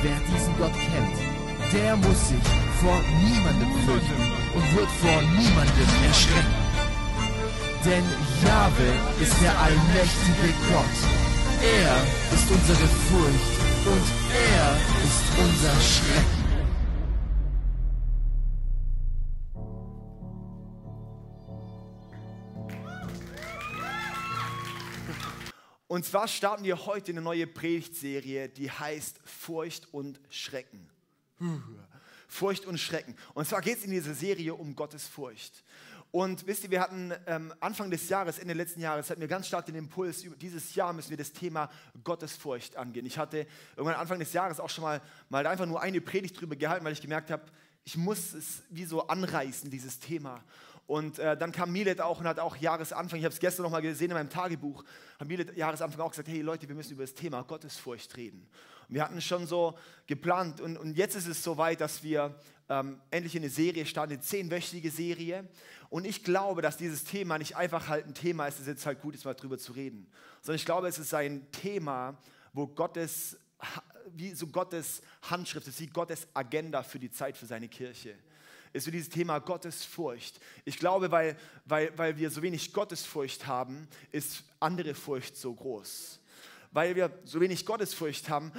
Wer diesen Gott kennt, der muss sich vor niemandem fürchten und wird vor niemandem erschrecken. Denn Jahwe ist der allmächtige Gott. Er ist unsere Furcht und er ist unser Schrecken. Und zwar starten wir heute eine neue Predigtserie, die heißt Furcht und Schrecken. Furcht und Schrecken. Und zwar geht es in dieser Serie um Gottes Furcht. Und wisst ihr, wir hatten ähm, Anfang des Jahres, Ende letzten Jahres, hatten wir ganz stark den Impuls, dieses Jahr müssen wir das Thema Gottesfurcht angehen. Ich hatte irgendwann Anfang des Jahres auch schon mal, mal einfach nur eine Predigt drüber gehalten, weil ich gemerkt habe, ich muss es wie so anreißen, dieses Thema. Und äh, dann kam Milet auch und hat auch Jahresanfang, ich habe es gestern noch mal gesehen in meinem Tagebuch, hat Milet Jahresanfang auch gesagt, hey Leute, wir müssen über das Thema Gottesfurcht reden. Und wir hatten schon so geplant und, und jetzt ist es soweit, dass wir ähm, endlich eine Serie starten, eine zehnwöchige Serie. Und ich glaube, dass dieses Thema nicht einfach halt ein Thema ist, das jetzt halt gut ist, mal drüber zu reden, sondern ich glaube, es ist ein Thema, wo Gottes, wie so Gottes Handschrift ist, wie Gottes Agenda für die Zeit, für seine Kirche ist so dieses Thema Gottesfurcht. Ich glaube, weil, weil, weil wir so wenig Gottesfurcht haben, ist andere Furcht so groß. Weil wir so wenig Gottesfurcht haben,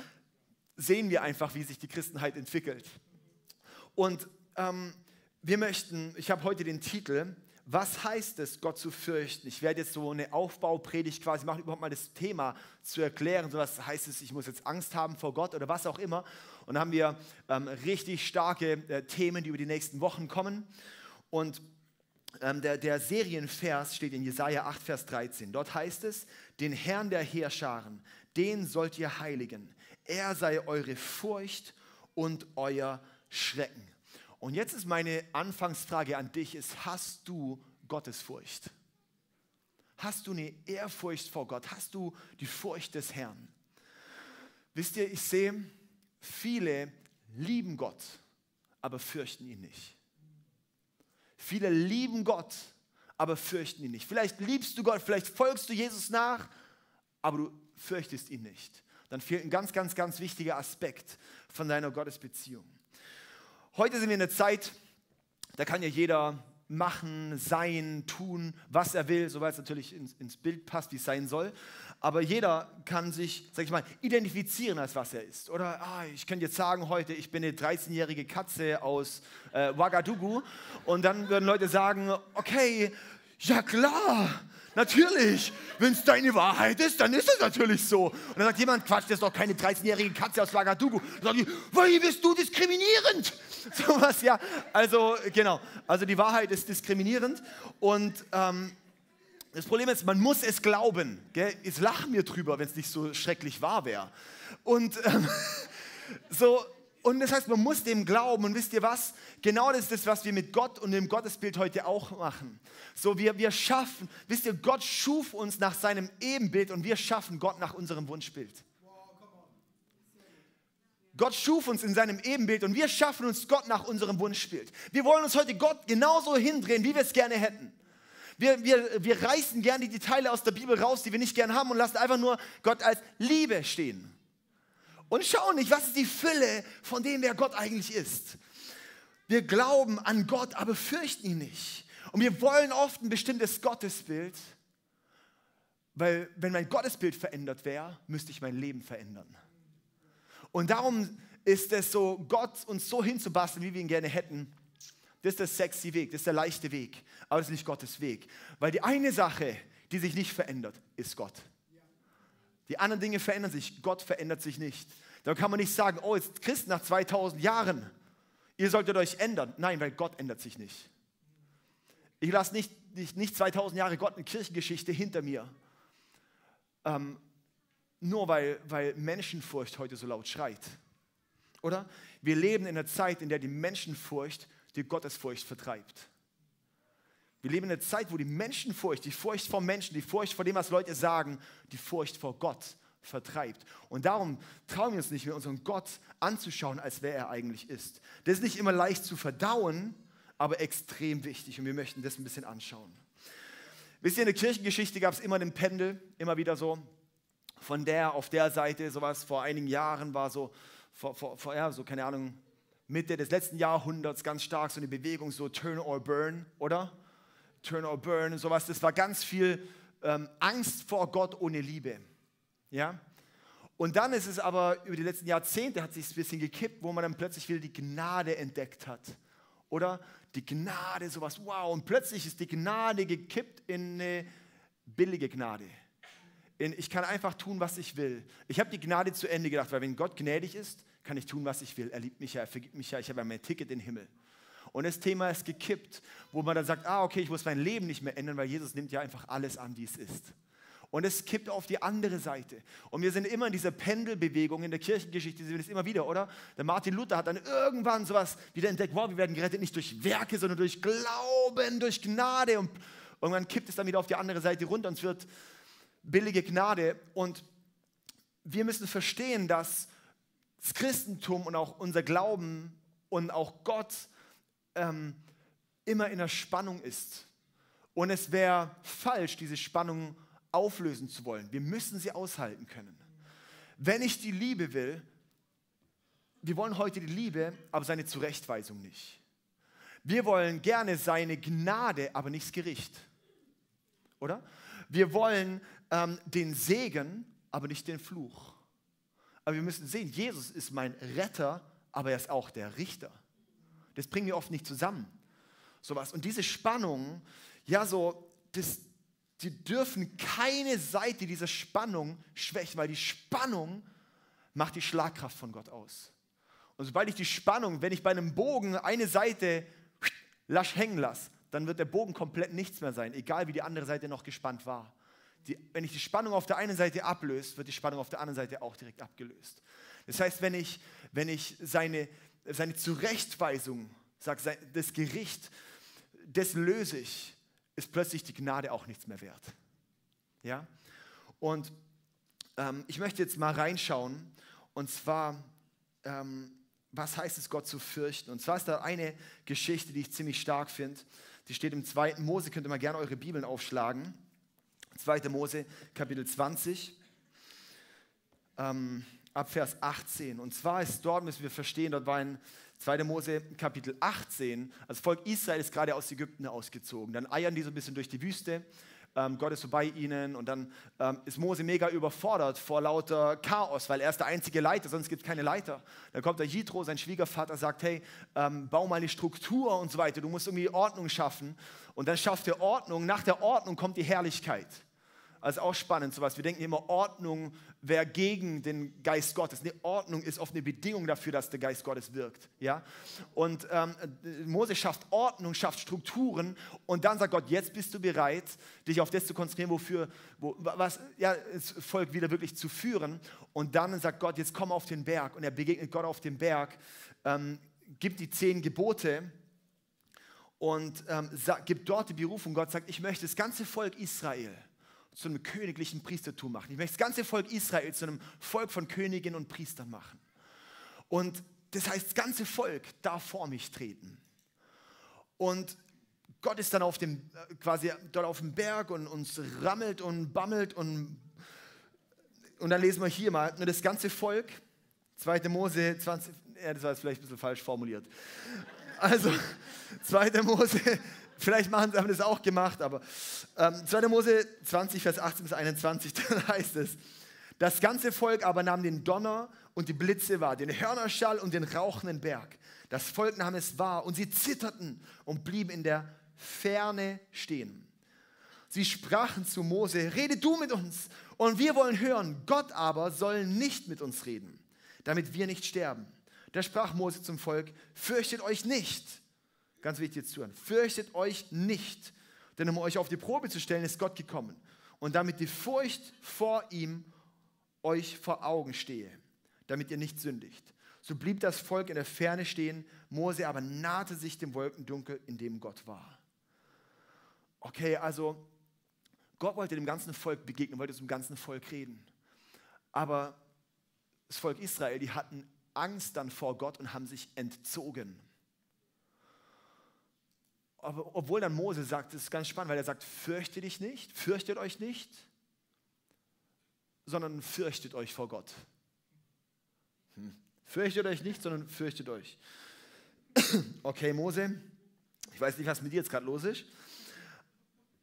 sehen wir einfach, wie sich die Christenheit entwickelt. Und ähm, wir möchten, ich habe heute den Titel, was heißt es, Gott zu fürchten? Ich werde jetzt so eine Aufbaupredigt quasi machen, überhaupt mal das Thema zu erklären. So was heißt es, ich muss jetzt Angst haben vor Gott oder was auch immer. Und dann haben wir ähm, richtig starke äh, Themen, die über die nächsten Wochen kommen. Und ähm, der, der Serienvers steht in Jesaja 8, Vers 13. Dort heißt es: Den Herrn der Heerscharen, den sollt ihr heiligen. Er sei eure Furcht und euer Schrecken. Und jetzt ist meine Anfangsfrage an dich: ist, Hast du Gottesfurcht? Hast du eine Ehrfurcht vor Gott? Hast du die Furcht des Herrn? Wisst ihr, ich sehe, viele lieben Gott, aber fürchten ihn nicht. Viele lieben Gott, aber fürchten ihn nicht. Vielleicht liebst du Gott, vielleicht folgst du Jesus nach, aber du fürchtest ihn nicht. Dann fehlt ein ganz, ganz, ganz wichtiger Aspekt von deiner Gottesbeziehung. Heute sind wir in einer Zeit, da kann ja jeder machen, sein, tun, was er will, soweit es natürlich ins, ins Bild passt, wie es sein soll. Aber jeder kann sich, sag ich mal, identifizieren als was er ist. Oder ah, ich könnte jetzt sagen heute, ich bin eine 13-jährige Katze aus äh, Ouagadougou. Und dann würden Leute sagen, okay, ja klar, Natürlich, wenn es deine Wahrheit ist, dann ist es natürlich so. Und dann sagt jemand, Quatsch, das ist doch keine 13-jährige Katze aus Ouagadougou. Dann sage ich, weil bist du diskriminierend? So was, ja. Also, genau. Also die Wahrheit ist diskriminierend. Und ähm, das Problem ist, man muss es glauben. Gell? Jetzt lachen wir drüber, wenn es nicht so schrecklich wahr wäre. Und ähm, so, und das heißt, man muss dem glauben. Und wisst ihr was? Genau das ist das, was wir mit Gott und dem Gottesbild heute auch machen. So, wir, wir schaffen, wisst ihr, Gott schuf uns nach seinem Ebenbild und wir schaffen Gott nach unserem Wunschbild. Gott schuf uns in seinem Ebenbild und wir schaffen uns Gott nach unserem Wunschbild. Wir wollen uns heute Gott genauso hindrehen, wie wir es gerne hätten. Wir, wir, wir reißen gerne die Teile aus der Bibel raus, die wir nicht gern haben und lassen einfach nur Gott als Liebe stehen und schauen nicht, was ist die Fülle von dem, wer Gott eigentlich ist. Wir glauben an Gott, aber fürchten ihn nicht. Und wir wollen oft ein bestimmtes Gottesbild, weil wenn mein Gottesbild verändert wäre, müsste ich mein Leben verändern. Und darum ist es so, Gott uns so hinzubasteln, wie wir ihn gerne hätten. Das ist der sexy Weg, das ist der leichte Weg, aber das ist nicht Gottes Weg. Weil die eine Sache, die sich nicht verändert, ist Gott. Die anderen Dinge verändern sich, Gott verändert sich nicht. Da kann man nicht sagen, oh, jetzt Christ nach 2000 Jahren, ihr solltet euch ändern. Nein, weil Gott ändert sich nicht. Ich lasse nicht, nicht, nicht 2000 Jahre Gott eine Kirchengeschichte hinter mir. Ähm, nur weil, weil Menschenfurcht heute so laut schreit. Oder? Wir leben in einer Zeit, in der die Menschenfurcht die Gottesfurcht vertreibt. Wir leben in einer Zeit, wo die Menschenfurcht, die Furcht vor Menschen, die Furcht vor dem, was Leute sagen, die Furcht vor Gott vertreibt. Und darum trauen wir uns nicht mehr, unseren Gott anzuschauen, als wer er eigentlich ist. Das ist nicht immer leicht zu verdauen, aber extrem wichtig und wir möchten das ein bisschen anschauen. Wisst ihr, in der Kirchengeschichte gab es immer den Pendel, immer wieder so von der auf der Seite, sowas vor einigen Jahren war so, vor, vor, vor ja, so keine Ahnung, Mitte des letzten Jahrhunderts ganz stark so eine Bewegung, so Turn or Burn, oder? Turn or Burn, sowas. Das war ganz viel ähm, Angst vor Gott ohne Liebe. Ja? Und dann ist es aber über die letzten Jahrzehnte hat sich ein bisschen gekippt, wo man dann plötzlich wieder die Gnade entdeckt hat. Oder die Gnade, sowas, wow. Und plötzlich ist die Gnade gekippt in eine billige Gnade. In, ich kann einfach tun, was ich will. Ich habe die Gnade zu Ende gedacht, weil wenn Gott gnädig ist, kann ich tun, was ich will. Er liebt mich ja, er vergibt mich ja, ich habe ja mein Ticket in den Himmel. Und das Thema ist gekippt, wo man dann sagt, ah, okay, ich muss mein Leben nicht mehr ändern, weil Jesus nimmt ja einfach alles an, wie es ist. Und es kippt auf die andere Seite. Und wir sind immer in dieser Pendelbewegung in der Kirchengeschichte, sehen wir das immer wieder, oder? Der Martin Luther hat dann irgendwann sowas wieder entdeckt, wow, wir werden gerettet nicht durch Werke, sondern durch Glauben, durch Gnade. Und irgendwann kippt es dann wieder auf die andere Seite runter und es wird billige Gnade. Und wir müssen verstehen, dass das Christentum und auch unser Glauben und auch Gott ähm, immer in der Spannung ist. Und es wäre falsch, diese Spannung auflösen zu wollen. Wir müssen sie aushalten können. Wenn ich die Liebe will, wir wollen heute die Liebe, aber seine Zurechtweisung nicht. Wir wollen gerne seine Gnade, aber nicht das Gericht. Oder? Wir wollen ähm, den Segen, aber nicht den Fluch. Aber wir müssen sehen, Jesus ist mein Retter, aber er ist auch der Richter. Das bringen wir oft nicht zusammen. Sowas. Und diese Spannung, ja, so, das, die dürfen keine Seite dieser Spannung schwächen, weil die Spannung macht die Schlagkraft von Gott aus. Und sobald ich die Spannung, wenn ich bei einem Bogen eine Seite lasch hängen lasse, dann wird der Bogen komplett nichts mehr sein, egal wie die andere Seite noch gespannt war. Die, wenn ich die Spannung auf der einen Seite ablöse, wird die Spannung auf der anderen Seite auch direkt abgelöst. Das heißt, wenn ich, wenn ich seine, seine Zurechtweisung, sage, das Gericht, das löse ich, ist plötzlich die Gnade auch nichts mehr wert. Ja? Und ähm, ich möchte jetzt mal reinschauen, und zwar, ähm, was heißt es, Gott zu fürchten? Und zwar ist da eine Geschichte, die ich ziemlich stark finde. Die steht im 2. Mose, könnt ihr mal gerne eure Bibeln aufschlagen. 2. Mose, Kapitel 20, ähm, ab Vers 18. Und zwar ist dort, müssen wir verstehen, dort war ein 2. Mose Kapitel 18. Das Volk Israel ist gerade aus Ägypten ausgezogen. Dann eiern die so ein bisschen durch die Wüste. Ähm, Gott ist so bei ihnen und dann ähm, ist Mose mega überfordert vor lauter Chaos, weil er ist der einzige Leiter, sonst gibt es keine Leiter. Dann kommt der Jitro, sein Schwiegervater, sagt, hey, ähm, bau mal eine Struktur und so weiter, du musst irgendwie Ordnung schaffen. Und dann schafft er Ordnung, nach der Ordnung kommt die Herrlichkeit. Also auch spannend sowas. Wir denken immer, Ordnung wäre gegen den Geist Gottes. Nee, Ordnung ist oft eine Bedingung dafür, dass der Geist Gottes wirkt. Ja? Und ähm, Mose schafft Ordnung, schafft Strukturen und dann sagt Gott, jetzt bist du bereit, dich auf das zu konzentrieren, wofür, wo, was, ja, das Volk wieder wirklich zu führen. Und dann sagt Gott, jetzt komm auf den Berg. Und er begegnet Gott auf dem Berg, ähm, gibt die zehn Gebote und ähm, sagt, gibt dort die Berufung. Gott sagt, ich möchte das ganze Volk Israel zu einem königlichen Priestertum machen. Ich möchte das ganze Volk Israel zu einem Volk von Königen und Priestern machen. Und das heißt, das ganze Volk darf vor mich treten. Und Gott ist dann auf dem, äh, quasi dort auf dem Berg und uns rammelt und bammelt und, und dann lesen wir hier mal, nur das ganze Volk, 2. Mose 20, ja, das war jetzt vielleicht ein bisschen falsch formuliert. Also, 2. Mose Vielleicht machen, haben das auch gemacht, aber ähm, 2. Mose 20, Vers 18 bis 21, da heißt es, das ganze Volk aber nahm den Donner und die Blitze wahr, den Hörnerschall und den rauchenden Berg. Das Volk nahm es wahr und sie zitterten und blieben in der Ferne stehen. Sie sprachen zu Mose, rede du mit uns und wir wollen hören. Gott aber soll nicht mit uns reden, damit wir nicht sterben. Da sprach Mose zum Volk, fürchtet euch nicht Ganz wichtig jetzt zuhören. Fürchtet euch nicht, denn um euch auf die Probe zu stellen, ist Gott gekommen. Und damit die Furcht vor ihm euch vor Augen stehe, damit ihr nicht sündigt. So blieb das Volk in der Ferne stehen, Mose aber nahte sich dem Wolkendunkel, in dem Gott war. Okay, also Gott wollte dem ganzen Volk begegnen, wollte zum ganzen Volk reden. Aber das Volk Israel, die hatten Angst dann vor Gott und haben sich entzogen. Obwohl dann Mose sagt, das ist ganz spannend, weil er sagt, fürchte dich nicht, fürchtet euch nicht, sondern fürchtet euch vor Gott. Hm. Fürchtet euch nicht, sondern fürchtet euch. Okay, Mose, ich weiß nicht, was mit dir jetzt gerade los ist,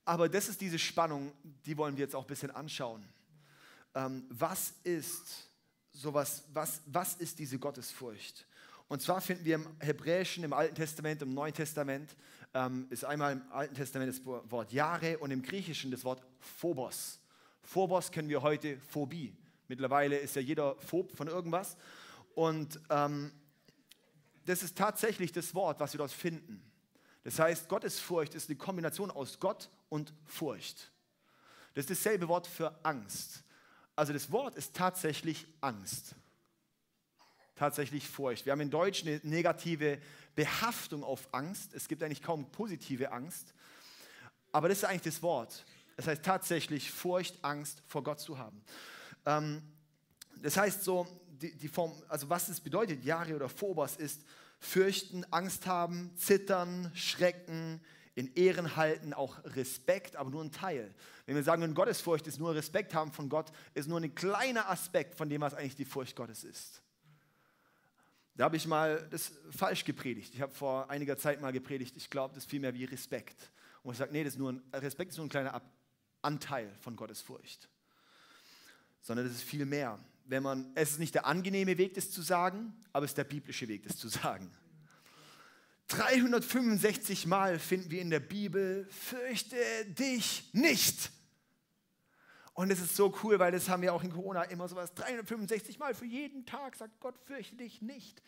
aber das ist diese Spannung, die wollen wir jetzt auch ein bisschen anschauen. Ähm, was ist sowas, was, was ist diese Gottesfurcht? Und zwar finden wir im Hebräischen, im Alten Testament, im Neuen Testament, ähm, ist einmal im Alten Testament das Wort Jahre und im Griechischen das Wort Phobos. Phobos kennen wir heute Phobie. Mittlerweile ist ja jeder Phob von irgendwas. Und ähm, das ist tatsächlich das Wort, was wir dort finden. Das heißt, Gottesfurcht ist eine Kombination aus Gott und Furcht. Das ist dasselbe Wort für Angst. Also das Wort ist tatsächlich Angst. Tatsächlich Furcht. Wir haben in Deutsch eine negative Behaftung auf Angst. Es gibt eigentlich kaum positive Angst. Aber das ist eigentlich das Wort. Das heißt tatsächlich Furcht, Angst vor Gott zu haben. Ähm, das heißt so, die, die, Form, also was es bedeutet, Jahre oder Phobos, ist fürchten, Angst haben, zittern, schrecken, in Ehren halten, auch Respekt, aber nur ein Teil. Wenn wir sagen, Gottesfurcht ist nur Respekt haben von Gott, ist nur ein kleiner Aspekt von dem, was eigentlich die Furcht Gottes ist. Da habe ich mal das falsch gepredigt. Ich habe vor einiger Zeit mal gepredigt, ich glaube, das ist viel mehr wie Respekt. Und ich sage, nee, das ist nur ein, Respekt ist nur ein kleiner Anteil von Gottes Furcht. Sondern das ist viel mehr. Wenn man, es ist nicht der angenehme Weg, das zu sagen, aber es ist der biblische Weg, das zu sagen. 365 Mal finden wir in der Bibel, fürchte dich nicht. Und es ist so cool, weil das haben wir auch in Corona immer sowas. 365 Mal für jeden Tag sagt Gott, fürchte dich nicht.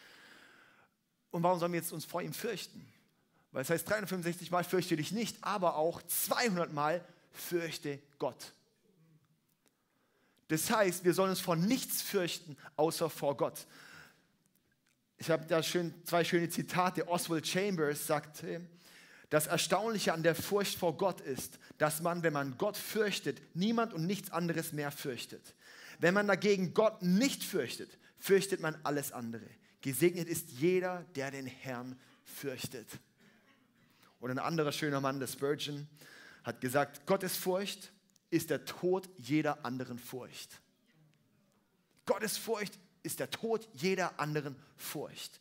Und warum sollen wir jetzt uns vor ihm fürchten? Weil es heißt 365 Mal fürchte dich nicht, aber auch 200 Mal fürchte Gott. Das heißt, wir sollen uns vor nichts fürchten, außer vor Gott. Ich habe da schön, zwei schöne Zitate. Oswald Chambers sagte, das Erstaunliche an der Furcht vor Gott ist, dass man, wenn man Gott fürchtet, niemand und nichts anderes mehr fürchtet. Wenn man dagegen Gott nicht fürchtet, fürchtet man alles andere. Gesegnet ist jeder, der den Herrn fürchtet. Und ein anderer schöner Mann, der Spurgeon, hat gesagt, Gottes Furcht ist der Tod jeder anderen Furcht. Gottes Furcht ist der Tod jeder anderen Furcht.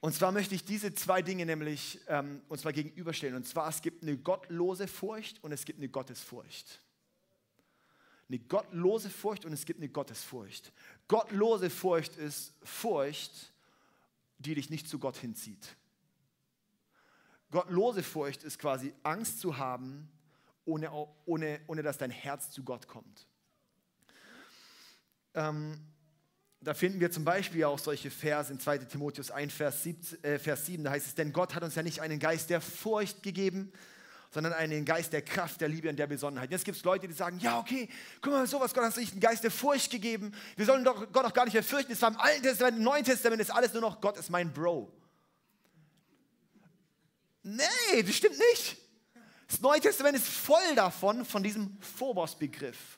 Und zwar möchte ich diese zwei Dinge nämlich ähm, uns mal gegenüberstellen. Und zwar, es gibt eine gottlose Furcht und es gibt eine Gottesfurcht. Eine gottlose Furcht und es gibt eine Gottesfurcht. Gottlose Furcht ist Furcht, die dich nicht zu Gott hinzieht. Gottlose Furcht ist quasi Angst zu haben, ohne, ohne, ohne dass dein Herz zu Gott kommt. Ähm, da finden wir zum Beispiel auch solche Verse in 2 Timotheus 1, Vers 7, äh, Vers 7, da heißt es, denn Gott hat uns ja nicht einen Geist der Furcht gegeben, sondern einen Geist der Kraft, der Liebe und der Besonnenheit. Jetzt gibt es Leute, die sagen, ja okay, guck mal, sowas, Gott hat uns nicht einen Geist der Furcht gegeben, wir sollen doch Gott auch gar nicht mehr fürchten, es war im Alten Testament, im Neuen Testament ist alles nur noch, Gott ist mein Bro. Nee, das stimmt nicht. Das Neue Testament ist voll davon, von diesem Phobos-Begriff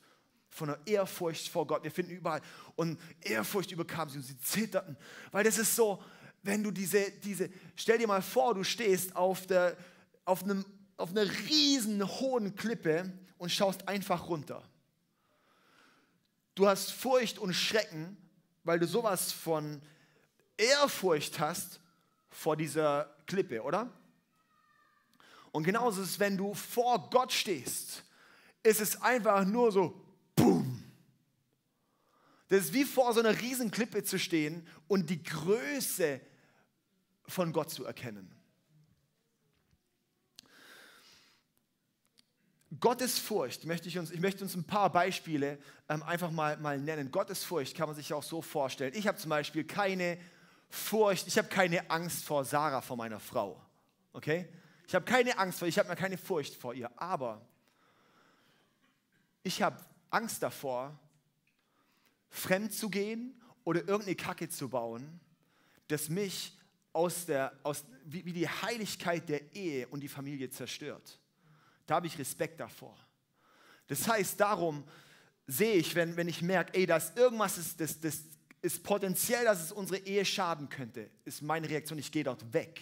von der Ehrfurcht vor Gott. Wir finden überall. Und Ehrfurcht überkam sie und sie zitterten. Weil das ist so, wenn du diese, diese stell dir mal vor, du stehst auf, der, auf, einem, auf einer riesen hohen Klippe und schaust einfach runter. Du hast Furcht und Schrecken, weil du sowas von Ehrfurcht hast vor dieser Klippe, oder? Und genauso ist es, wenn du vor Gott stehst, ist es einfach nur so, boom. Das ist wie vor so einer riesen Klippe zu stehen und die Größe von Gott zu erkennen. Gottes Furcht möchte ich uns, ich möchte uns ein paar Beispiele ähm, einfach mal, mal nennen. Gottes Furcht kann man sich auch so vorstellen. Ich habe zum Beispiel keine Furcht, ich habe keine Angst vor Sarah, vor meiner Frau. Okay? Ich habe keine Angst vor, ich habe keine Furcht vor ihr. Aber ich habe Angst davor, fremd zu gehen oder irgendeine Kacke zu bauen, das mich aus der, aus, wie, wie die Heiligkeit der Ehe und die Familie zerstört. Da habe ich Respekt davor. Das heißt, darum sehe ich, wenn, wenn ich merke, ey, dass irgendwas ist, das, das ist potenziell, dass es unsere Ehe schaden könnte, ist meine Reaktion, ich gehe dort weg,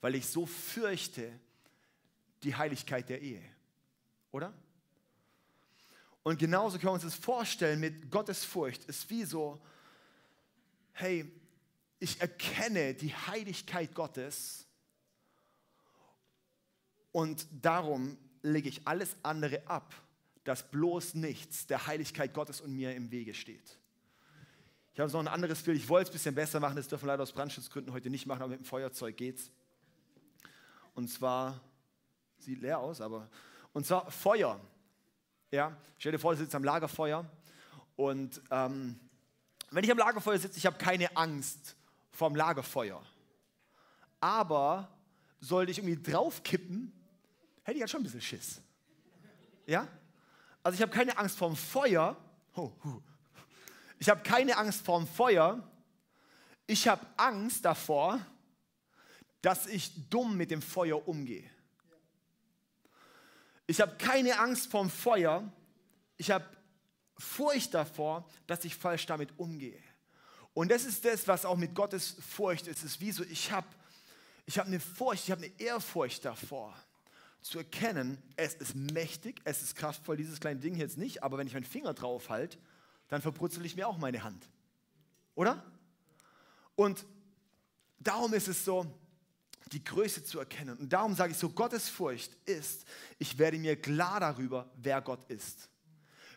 weil ich so fürchte die Heiligkeit der Ehe. Oder? Und genauso können wir uns das vorstellen mit Gottes Furcht. Ist wie so, hey, ich erkenne die Heiligkeit Gottes und darum lege ich alles andere ab, dass bloß nichts der Heiligkeit Gottes und mir im Wege steht. Ich habe noch ein anderes Bild, ich wollte es ein bisschen besser machen, das dürfen wir leider aus Brandschutzgründen heute nicht machen, aber mit dem Feuerzeug geht's. Und zwar, sieht leer aus, aber, und zwar Feuer. Ja, stell dir vor, du sitzt am Lagerfeuer und ähm, wenn ich am Lagerfeuer sitze, ich habe keine Angst vom Lagerfeuer. Aber sollte ich irgendwie draufkippen, hätte ich halt schon ein bisschen Schiss. Ja? Also ich habe keine Angst vorm Feuer. Ich habe keine Angst vorm Feuer. Ich habe Angst davor, dass ich dumm mit dem Feuer umgehe. Ich habe keine Angst vorm Feuer. Ich habe Furcht davor, dass ich falsch damit umgehe. Und das ist das, was auch mit Gottes Furcht ist. Es ist wie so, ich habe ich hab eine Furcht, ich habe eine Ehrfurcht davor, zu erkennen, es ist mächtig, es ist kraftvoll, dieses kleine Ding jetzt nicht, aber wenn ich meinen Finger drauf halte, dann verbrutzel ich mir auch meine Hand. Oder? Und darum ist es so, die Größe zu erkennen. Und darum sage ich so, Gottes Furcht ist, ich werde mir klar darüber, wer Gott ist.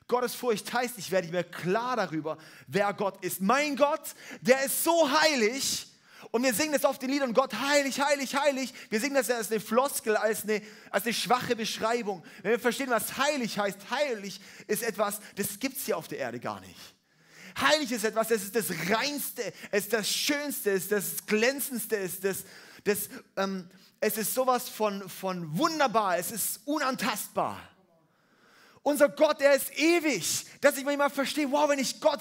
Gottes Furcht heißt, ich werde mir klar darüber, wer Gott ist. Mein Gott, der ist so heilig. Und wir singen das auf den Liedern, Gott heilig, heilig, heilig. Wir singen das als eine Floskel, als eine, als eine schwache Beschreibung. Wenn wir verstehen, was heilig heißt, heilig ist etwas, das gibt es hier auf der Erde gar nicht. Heilig ist etwas, das ist das Reinste, es ist das Schönste, es ist das Glänzendste, es ist, das, das, ähm, es ist sowas von, von wunderbar, es ist unantastbar. Unser Gott, er ist ewig. Dass ich manchmal verstehe, wow, wenn ich Gott,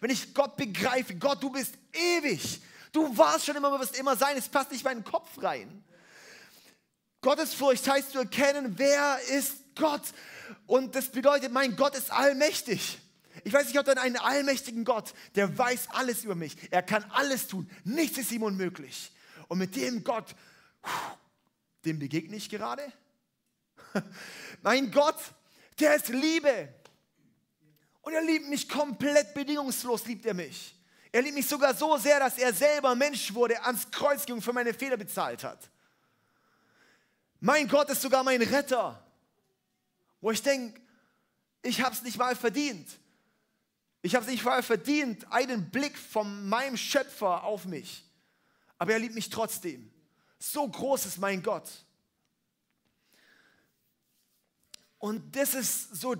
wenn ich Gott begreife, Gott, du bist ewig. Du warst schon immer, du wirst immer sein. Es passt nicht in meinen Kopf rein. Gottesfurcht heißt zu erkennen, wer ist Gott. Und das bedeutet, mein Gott ist allmächtig. Ich weiß, ich habe dann einen allmächtigen Gott, der weiß alles über mich. Er kann alles tun. Nichts ist ihm unmöglich. Und mit dem Gott, dem begegne ich gerade. mein Gott, der ist Liebe. Und er liebt mich komplett bedingungslos, liebt er mich. Er liebt mich sogar so sehr, dass er selber Mensch wurde, ans Kreuz ging und für meine Fehler bezahlt hat. Mein Gott ist sogar mein Retter. Wo ich denke, ich habe es nicht mal verdient. Ich habe es nicht mal verdient, einen Blick von meinem Schöpfer auf mich. Aber er liebt mich trotzdem. So groß ist mein Gott. Und das ist so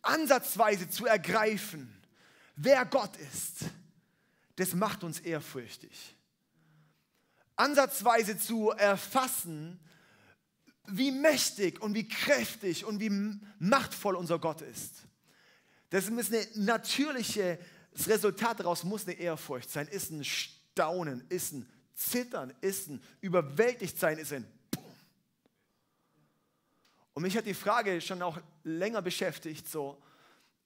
ansatzweise zu ergreifen, wer Gott ist. Das macht uns ehrfürchtig. Ansatzweise zu erfassen, wie mächtig und wie kräftig und wie machtvoll unser Gott ist. Das ist eine natürliche, das Resultat daraus muss eine Ehrfurcht sein, ist ein Staunen, ist ein Zittern, ist ein überwältigt sein, ist ein und mich hat die Frage schon auch länger beschäftigt, so,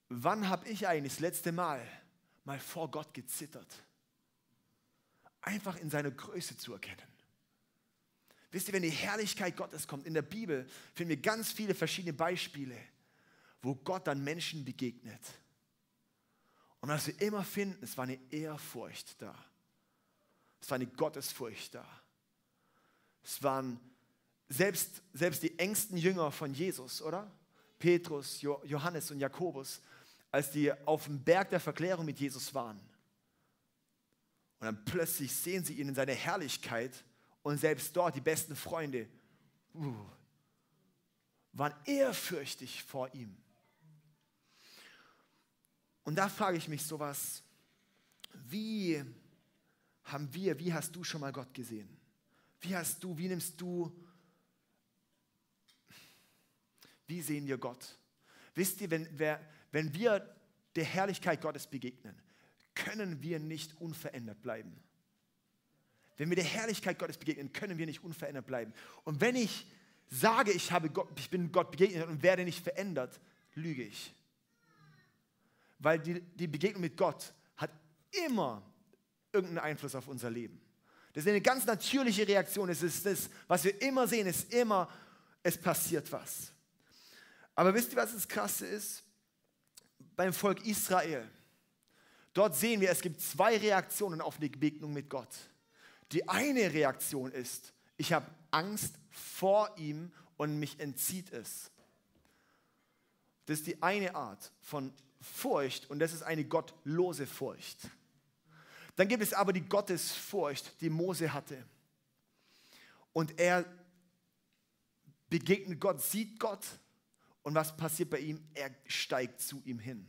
wann habe ich eigentlich das letzte Mal mal vor Gott gezittert? Einfach in seiner Größe zu erkennen. Wisst ihr, wenn die Herrlichkeit Gottes kommt, in der Bibel finden wir ganz viele verschiedene Beispiele, wo Gott dann Menschen begegnet. Und was wir immer finden, es war eine Ehrfurcht da. Es war eine Gottesfurcht da. Es waren selbst, selbst die engsten Jünger von Jesus, oder? Petrus, Johannes und Jakobus, als die auf dem Berg der Verklärung mit Jesus waren. Und dann plötzlich sehen sie ihn in seiner Herrlichkeit und selbst dort die besten Freunde uh, waren ehrfürchtig vor ihm. Und da frage ich mich sowas, wie haben wir, wie hast du schon mal Gott gesehen? Wie hast du, wie nimmst du wie sehen wir Gott? Wisst ihr, wenn, wer, wenn wir der Herrlichkeit Gottes begegnen, können wir nicht unverändert bleiben. Wenn wir der Herrlichkeit Gottes begegnen, können wir nicht unverändert bleiben. Und wenn ich sage, ich, habe Gott, ich bin Gott begegnet und werde nicht verändert, lüge ich. Weil die, die Begegnung mit Gott hat immer irgendeinen Einfluss auf unser Leben. Das ist eine ganz natürliche Reaktion. Es ist das, was wir immer sehen, ist immer, es passiert was. Aber wisst ihr, was das Krasse ist? Beim Volk Israel. Dort sehen wir, es gibt zwei Reaktionen auf die Begegnung mit Gott. Die eine Reaktion ist, ich habe Angst vor ihm und mich entzieht es. Das ist die eine Art von Furcht und das ist eine gottlose Furcht. Dann gibt es aber die Gottesfurcht, die Mose hatte. Und er begegnet Gott, sieht Gott und was passiert bei ihm? Er steigt zu ihm hin.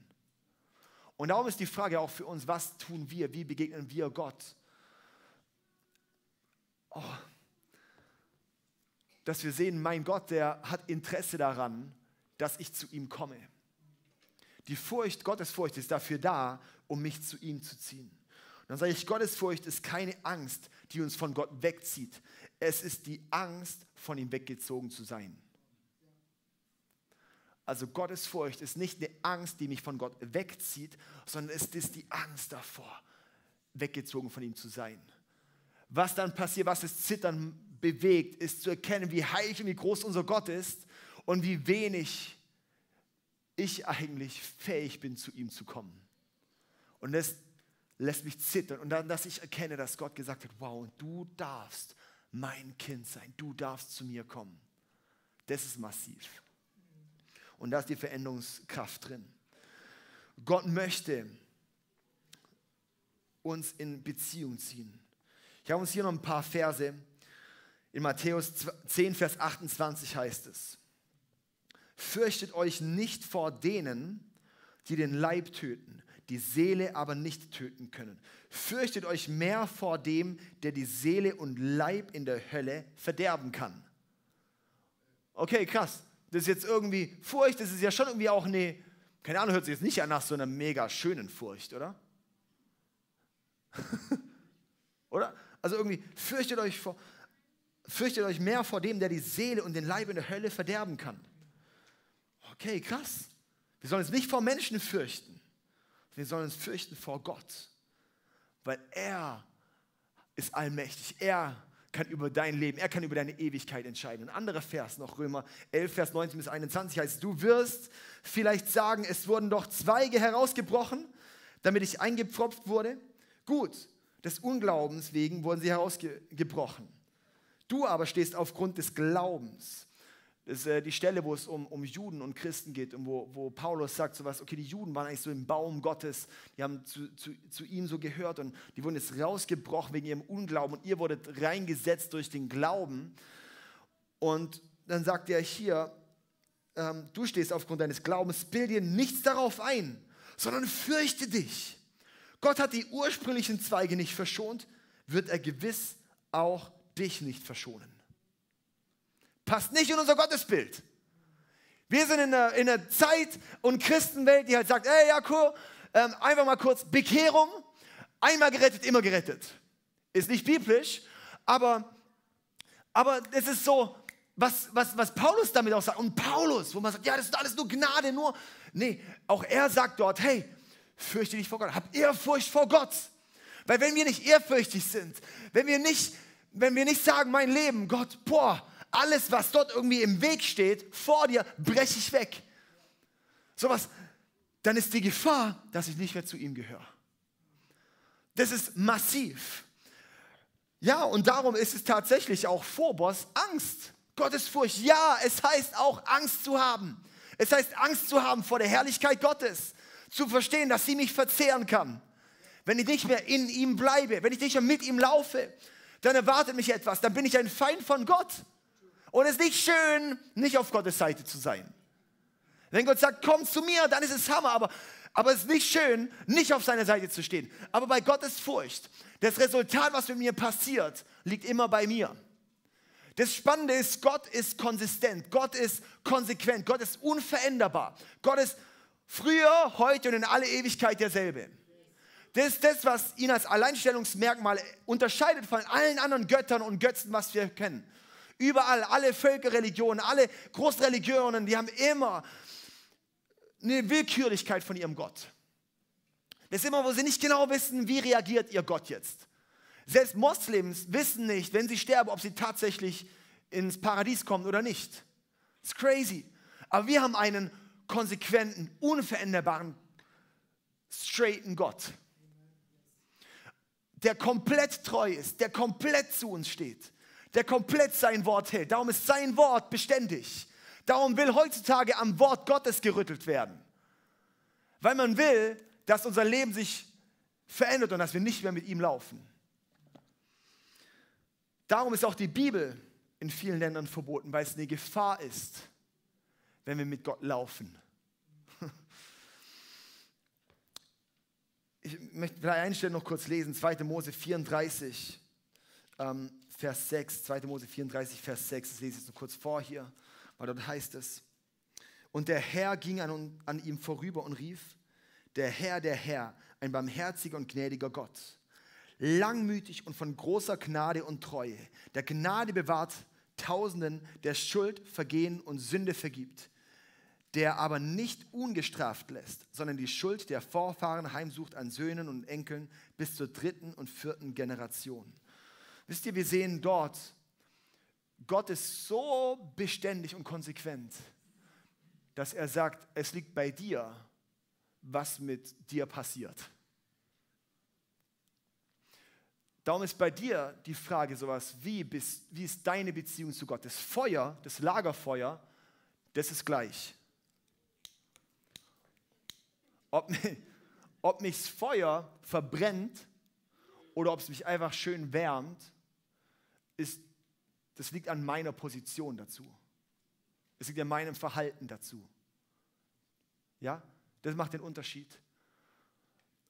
Und darum ist die Frage auch für uns, was tun wir? Wie begegnen wir Gott? Oh, dass wir sehen, mein Gott, der hat Interesse daran, dass ich zu ihm komme. Die Furcht, Gottesfurcht ist dafür da, um mich zu ihm zu ziehen. Dann sage ich, Gottesfurcht ist keine Angst, die uns von Gott wegzieht. Es ist die Angst, von ihm weggezogen zu sein. Also Gottesfurcht ist nicht eine Angst, die mich von Gott wegzieht, sondern es ist die Angst davor, weggezogen von ihm zu sein. Was dann passiert, was das Zittern bewegt, ist zu erkennen, wie heilig und wie groß unser Gott ist und wie wenig ich eigentlich fähig bin, zu ihm zu kommen. Und das lässt mich zittern. Und dann, dass ich erkenne, dass Gott gesagt hat, wow, du darfst mein Kind sein, du darfst zu mir kommen. Das ist massiv. Und da ist die Veränderungskraft drin. Gott möchte uns in Beziehung ziehen. Ich habe uns hier noch ein paar Verse. In Matthäus 10, Vers 28 heißt es, Fürchtet euch nicht vor denen, die den Leib töten, die Seele aber nicht töten können. Fürchtet euch mehr vor dem, der die Seele und Leib in der Hölle verderben kann. Okay, krass das ist jetzt irgendwie Furcht, das ist ja schon irgendwie auch eine, keine Ahnung, hört sich jetzt nicht an nach so einer mega schönen Furcht, oder? oder? Also irgendwie fürchtet euch vor, fürchtet euch mehr vor dem, der die Seele und den Leib in der Hölle verderben kann. Okay, krass. Wir sollen uns nicht vor Menschen fürchten. Wir sollen uns fürchten vor Gott. Weil er ist allmächtig. Er kann über dein Leben, er kann über deine Ewigkeit entscheiden. Ein anderer Vers noch, Römer 11, Vers 19 bis 21 heißt, du wirst vielleicht sagen, es wurden doch Zweige herausgebrochen, damit ich eingepfropft wurde. Gut, des Unglaubens wegen wurden sie herausgebrochen. Du aber stehst aufgrund des Glaubens. Das ist äh, die Stelle, wo es um, um Juden und Christen geht und wo, wo Paulus sagt so was, okay, die Juden waren eigentlich so im Baum Gottes, die haben zu, zu, zu ihm so gehört und die wurden jetzt rausgebrochen wegen ihrem Unglauben und ihr wurdet reingesetzt durch den Glauben. Und dann sagt er hier, ähm, du stehst aufgrund deines Glaubens, bild dir nichts darauf ein, sondern fürchte dich. Gott hat die ursprünglichen Zweige nicht verschont, wird er gewiss auch dich nicht verschonen. Passt nicht in unser Gottesbild. Wir sind in einer, in einer Zeit und Christenwelt, die halt sagt, ey Jakob, ähm, einfach mal kurz Bekehrung, einmal gerettet, immer gerettet. Ist nicht biblisch, aber, aber es ist so, was, was, was Paulus damit auch sagt. Und Paulus, wo man sagt, ja, das ist alles nur Gnade, nur. Nee, auch er sagt dort, hey, fürchte dich vor Gott, hab Ehrfurcht vor Gott. Weil wenn wir nicht ehrfürchtig sind, wenn wir nicht, wenn wir nicht sagen, mein Leben, Gott, boah, alles, was dort irgendwie im Weg steht, vor dir, breche ich weg. Sowas, dann ist die Gefahr, dass ich nicht mehr zu ihm gehöre. Das ist massiv. Ja, und darum ist es tatsächlich auch Phobos Angst. Gottesfurcht. Ja, es heißt auch Angst zu haben. Es heißt Angst zu haben vor der Herrlichkeit Gottes. Zu verstehen, dass sie mich verzehren kann. Wenn ich nicht mehr in ihm bleibe, wenn ich nicht mehr mit ihm laufe, dann erwartet mich etwas. Dann bin ich ein Feind von Gott. Und es ist nicht schön, nicht auf Gottes Seite zu sein. Wenn Gott sagt, komm zu mir, dann ist es Hammer, aber, aber es ist nicht schön, nicht auf seiner Seite zu stehen. Aber bei Gottes Furcht, das Resultat, was mit mir passiert, liegt immer bei mir. Das Spannende ist, Gott ist konsistent, Gott ist konsequent, Gott ist unveränderbar. Gott ist früher, heute und in alle Ewigkeit derselbe. Das ist das, was ihn als Alleinstellungsmerkmal unterscheidet von allen anderen Göttern und Götzen, was wir kennen. Überall, alle Völkerreligionen, alle Großreligionen, die haben immer eine Willkürlichkeit von ihrem Gott. Das ist immer, wo sie nicht genau wissen, wie reagiert ihr Gott jetzt. Selbst Moslems wissen nicht, wenn sie sterben, ob sie tatsächlich ins Paradies kommen oder nicht. Ist crazy. Aber wir haben einen konsequenten, unveränderbaren, straighten Gott, der komplett treu ist, der komplett zu uns steht, der komplett sein Wort hält. Darum ist sein Wort beständig. Darum will heutzutage am Wort Gottes gerüttelt werden. Weil man will, dass unser Leben sich verändert und dass wir nicht mehr mit ihm laufen. Darum ist auch die Bibel in vielen Ländern verboten, weil es eine Gefahr ist, wenn wir mit Gott laufen. Ich möchte vielleicht eine Stelle noch kurz lesen, 2. Mose 34, ähm, Vers 6, 2. Mose 34, Vers 6, das lese ich so kurz vor hier, weil dort heißt es, und der Herr ging an, an ihm vorüber und rief, der Herr, der Herr, ein barmherziger und gnädiger Gott, langmütig und von großer Gnade und Treue, der Gnade bewahrt Tausenden, der Schuld, Vergehen und Sünde vergibt, der aber nicht ungestraft lässt, sondern die Schuld der Vorfahren heimsucht an Söhnen und Enkeln bis zur dritten und vierten Generation. Wisst ihr, wir sehen dort, Gott ist so beständig und konsequent, dass er sagt, es liegt bei dir, was mit dir passiert. Darum ist bei dir die Frage sowas, wie, bist, wie ist deine Beziehung zu Gott? Das Feuer, das Lagerfeuer, das ist gleich. Ob, ob mich das Feuer verbrennt oder ob es mich einfach schön wärmt, ist, das liegt an meiner Position dazu. Es liegt an meinem Verhalten dazu. Ja, das macht den Unterschied.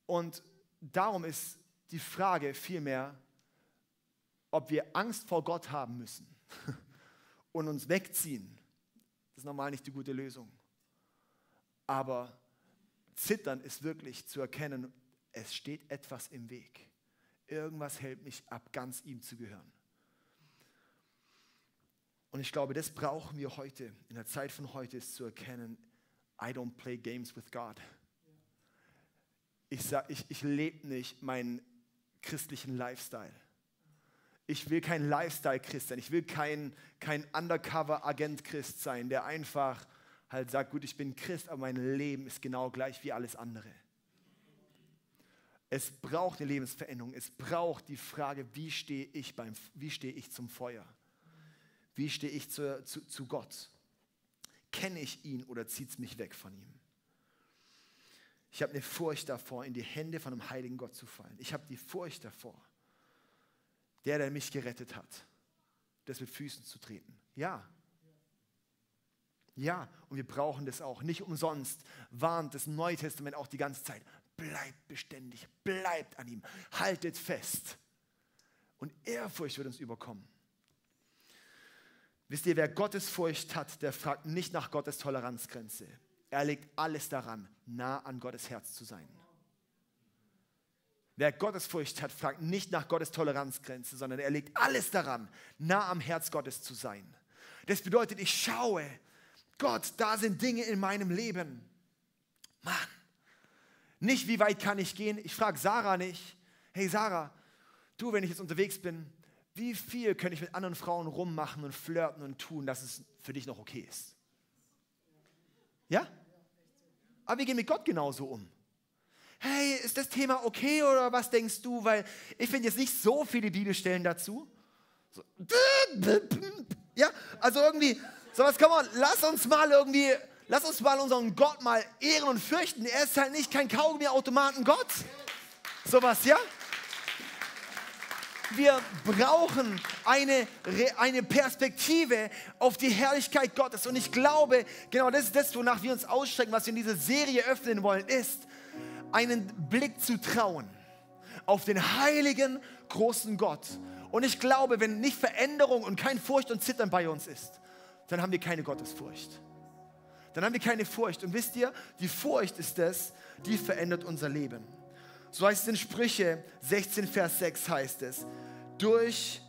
Und darum ist die Frage vielmehr, ob wir Angst vor Gott haben müssen und uns wegziehen. Das ist normal nicht die gute Lösung. Aber Zittern ist wirklich zu erkennen, es steht etwas im Weg. Irgendwas hält mich ab, ganz ihm zu gehören. Und ich glaube, das brauchen wir heute, in der Zeit von heute, ist zu erkennen, I don't play games with God. Ich, ich, ich lebe nicht meinen christlichen Lifestyle. Ich will kein Lifestyle-Christ sein. Ich will kein, kein Undercover-Agent-Christ sein, der einfach halt sagt, gut, ich bin Christ, aber mein Leben ist genau gleich wie alles andere. Es braucht eine Lebensveränderung. Es braucht die Frage, wie stehe ich, beim, wie stehe ich zum Feuer? Wie stehe ich zu, zu, zu Gott? Kenne ich ihn oder zieht es mich weg von ihm? Ich habe eine Furcht davor, in die Hände von einem heiligen Gott zu fallen. Ich habe die Furcht davor, der, der mich gerettet hat, das mit Füßen zu treten. Ja. Ja, und wir brauchen das auch. Nicht umsonst warnt das Neue Testament auch die ganze Zeit. Bleibt beständig, bleibt an ihm, haltet fest. Und Ehrfurcht wird uns überkommen. Wisst ihr, wer Gottesfurcht hat, der fragt nicht nach Gottes Toleranzgrenze. Er legt alles daran, nah an Gottes Herz zu sein. Wer Gottesfurcht hat, fragt nicht nach Gottes Toleranzgrenze, sondern er legt alles daran, nah am Herz Gottes zu sein. Das bedeutet, ich schaue, Gott, da sind Dinge in meinem Leben. Mann, nicht wie weit kann ich gehen. Ich frage Sarah nicht, hey Sarah, du, wenn ich jetzt unterwegs bin, wie viel könnte ich mit anderen Frauen rummachen und flirten und tun, dass es für dich noch okay ist? Ja? Aber wir gehen mit Gott genauso um. Hey, ist das Thema okay oder was denkst du? Weil ich finde jetzt nicht so viele Bibelstellen dazu. So. Ja, also irgendwie, sowas kann man, lass uns mal irgendwie, lass uns mal unseren Gott mal ehren und fürchten. Er ist halt nicht kein Kaugummi-Automaten Gott. Sowas, ja? Wir brauchen eine, eine Perspektive auf die Herrlichkeit Gottes. Und ich glaube, genau das ist das, wonach wir uns ausstrecken, was wir in dieser Serie öffnen wollen, ist, einen Blick zu trauen auf den heiligen, großen Gott. Und ich glaube, wenn nicht Veränderung und kein Furcht und Zittern bei uns ist, dann haben wir keine Gottesfurcht. Dann haben wir keine Furcht. Und wisst ihr, die Furcht ist das, die verändert unser Leben. So heißt es in Sprüche 16, Vers 6 heißt es, durch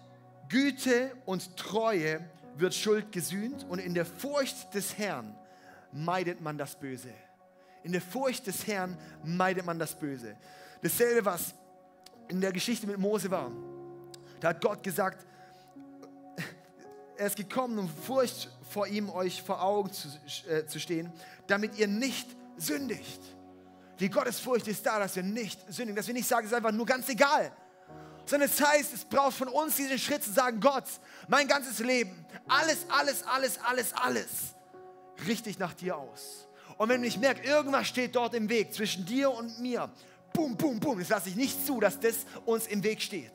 Güte und Treue wird Schuld gesühnt und in der Furcht des Herrn meidet man das Böse. In der Furcht des Herrn meidet man das Böse. Dasselbe, was in der Geschichte mit Mose war. Da hat Gott gesagt, er ist gekommen, um Furcht vor ihm euch vor Augen zu, äh, zu stehen, damit ihr nicht sündigt. Die Gottesfurcht ist da, dass wir nicht sündigen, dass wir nicht sagen, es ist einfach nur ganz egal. Sondern es heißt, es braucht von uns diesen Schritt zu sagen, Gott, mein ganzes Leben, alles, alles, alles, alles, alles, richte ich nach dir aus. Und wenn ich merke, irgendwas steht dort im Weg zwischen dir und mir, bum, bum, bum, das lasse ich nicht zu, dass das uns im Weg steht.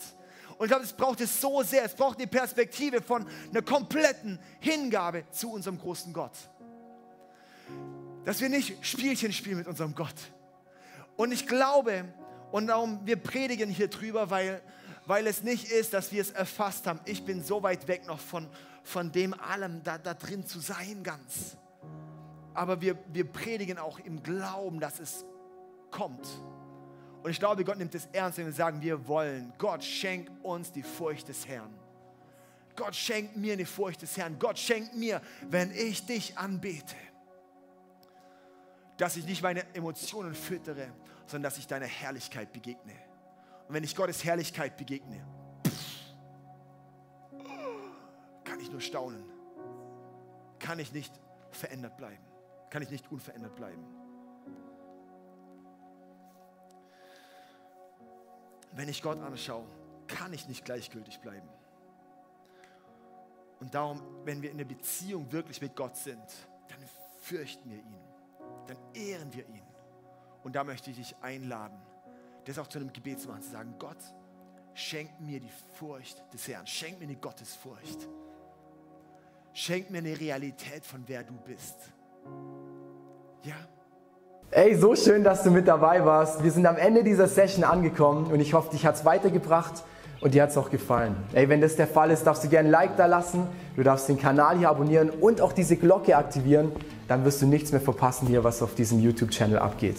Und ich glaube, es braucht es so sehr, es braucht eine Perspektive von einer kompletten Hingabe zu unserem großen Gott. Dass wir nicht Spielchen spielen mit unserem Gott. Und ich glaube, und darum, wir predigen hier drüber, weil, weil es nicht ist, dass wir es erfasst haben. Ich bin so weit weg noch von, von dem allem da, da drin zu sein ganz. Aber wir, wir predigen auch im Glauben, dass es kommt. Und ich glaube, Gott nimmt es ernst, wenn wir sagen, wir wollen. Gott schenkt uns die Furcht des Herrn. Gott schenkt mir die Furcht des Herrn. Gott schenkt mir, wenn ich dich anbete, dass ich nicht meine Emotionen füttere, sondern dass ich deiner Herrlichkeit begegne. Und wenn ich Gottes Herrlichkeit begegne, kann ich nur staunen. Kann ich nicht verändert bleiben. Kann ich nicht unverändert bleiben. Wenn ich Gott anschaue, kann ich nicht gleichgültig bleiben. Und darum, wenn wir in der Beziehung wirklich mit Gott sind, dann fürchten wir ihn, dann ehren wir ihn. Und da möchte ich dich einladen, das auch zu einem Gebet zu machen, zu sagen, Gott, schenk mir die Furcht des Herrn, schenk mir eine Gottesfurcht. Schenk mir eine Realität von wer du bist. Ja. Ey, so schön, dass du mit dabei warst. Wir sind am Ende dieser Session angekommen und ich hoffe, dich hat es weitergebracht und dir hat es auch gefallen. Ey, wenn das der Fall ist, darfst du gerne ein Like da lassen, du darfst den Kanal hier abonnieren und auch diese Glocke aktivieren, dann wirst du nichts mehr verpassen hier, was auf diesem YouTube-Channel abgeht.